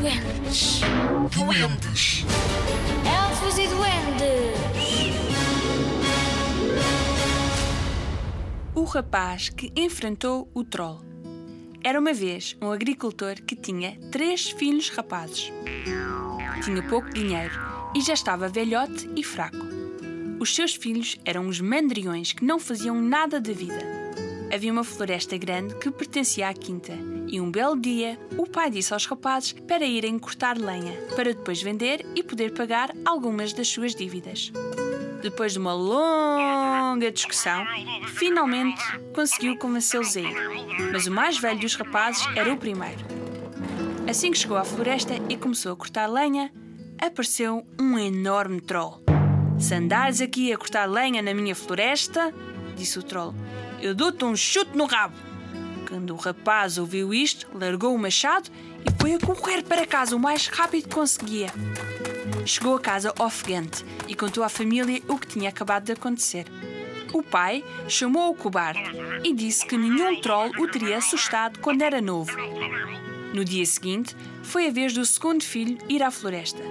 duendes. Duendes. Elfos e duendes. O rapaz que enfrentou o troll. Era uma vez um agricultor que tinha três filhos rapazes. Tinha pouco dinheiro e já estava velhote e fraco. Os seus filhos eram uns mandriões que não faziam nada da vida. Havia uma floresta grande que pertencia à quinta, e um belo dia o pai disse aos rapazes para irem cortar lenha, para depois vender e poder pagar algumas das suas dívidas. Depois de uma longa discussão, finalmente conseguiu convencê-los a ir. Mas o mais velho dos rapazes era o primeiro. Assim que chegou à floresta e começou a cortar lenha, apareceu um enorme troll. Se andares aqui a cortar lenha na minha floresta, disse o troll, eu dou-te um chute no rabo. Quando o rapaz ouviu isto, largou o machado e foi a correr para casa o mais rápido que conseguia. Chegou a casa ofegante e contou à família o que tinha acabado de acontecer. O pai chamou o cobarde e disse que nenhum troll o teria assustado quando era novo. No dia seguinte, foi a vez do segundo filho ir à floresta.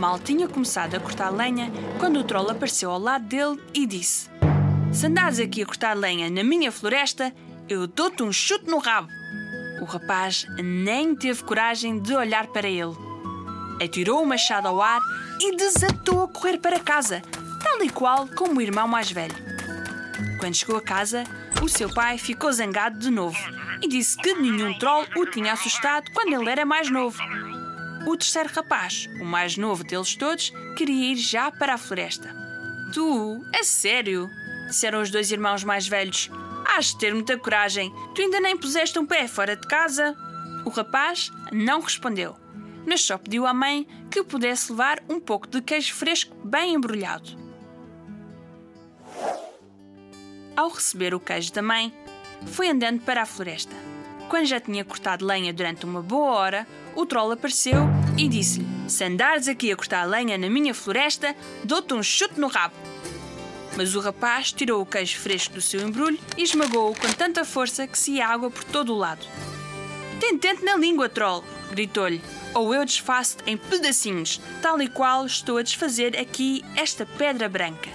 Mal tinha começado a cortar lenha quando o troll apareceu ao lado dele e disse: Se andares aqui a cortar lenha na minha floresta, eu dou-te um chute no rabo. O rapaz nem teve coragem de olhar para ele. Atirou o machado ao ar e desatou a correr para casa, tal e qual como o irmão mais velho. Quando chegou a casa, o seu pai ficou zangado de novo e disse que nenhum troll o tinha assustado quando ele era mais novo. O terceiro rapaz, o mais novo deles todos, queria ir já para a floresta. Tu, é sério? Disseram os dois irmãos mais velhos. Has de ter muita coragem. Tu ainda nem puseste um pé fora de casa. O rapaz não respondeu, mas só pediu à mãe que pudesse levar um pouco de queijo fresco bem embrulhado. Ao receber o queijo da mãe, foi andando para a floresta. Quando já tinha cortado lenha durante uma boa hora, o troll apareceu e disse-lhe: Se andares aqui a cortar lenha na minha floresta, dou-te um chute no rabo. Mas o rapaz tirou o queijo fresco do seu embrulho e esmagou-o com tanta força que se ia água por todo o lado. Tem tente na língua, troll! gritou-lhe. Ou eu desfaço-te em pedacinhos, tal e qual estou a desfazer aqui esta pedra branca.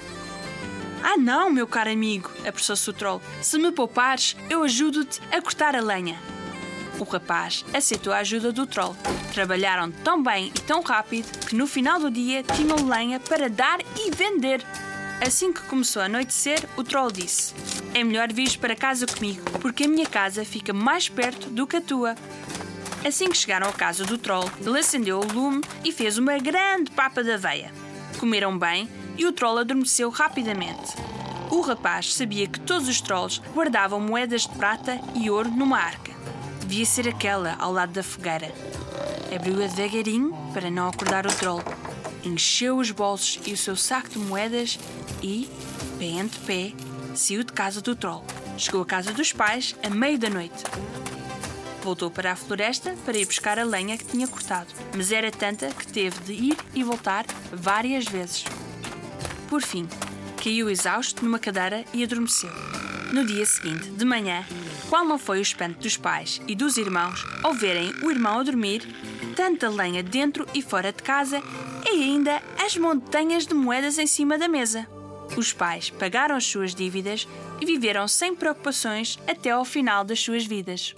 Ah, não, meu caro amigo, apressou-se o troll. Se me poupares, eu ajudo-te a cortar a lenha. O rapaz aceitou a ajuda do troll. Trabalharam tão bem e tão rápido que no final do dia tinham lenha para dar e vender. Assim que começou a anoitecer, o troll disse: É melhor vires para casa comigo, porque a minha casa fica mais perto do que a tua. Assim que chegaram à casa do troll, ele acendeu o lume e fez uma grande papa de aveia. Comeram bem e o troll adormeceu rapidamente. O rapaz sabia que todos os trolls guardavam moedas de prata e ouro numa arca. Devia ser aquela ao lado da fogueira. Abriu-a devagarinho para não acordar o troll. Encheu os bolsos e o seu saco de moedas e, pé ante pé, saiu de casa do troll. Chegou à casa dos pais à meia da noite. Voltou para a floresta para ir buscar a lenha que tinha cortado, mas era tanta que teve de ir e voltar várias vezes. Por fim, caiu exausto numa cadeira e adormeceu. No dia seguinte, de manhã, qual não foi o espanto dos pais e dos irmãos ao verem o irmão a dormir, tanta lenha dentro e fora de casa e ainda as montanhas de moedas em cima da mesa. Os pais pagaram as suas dívidas e viveram sem preocupações até ao final das suas vidas.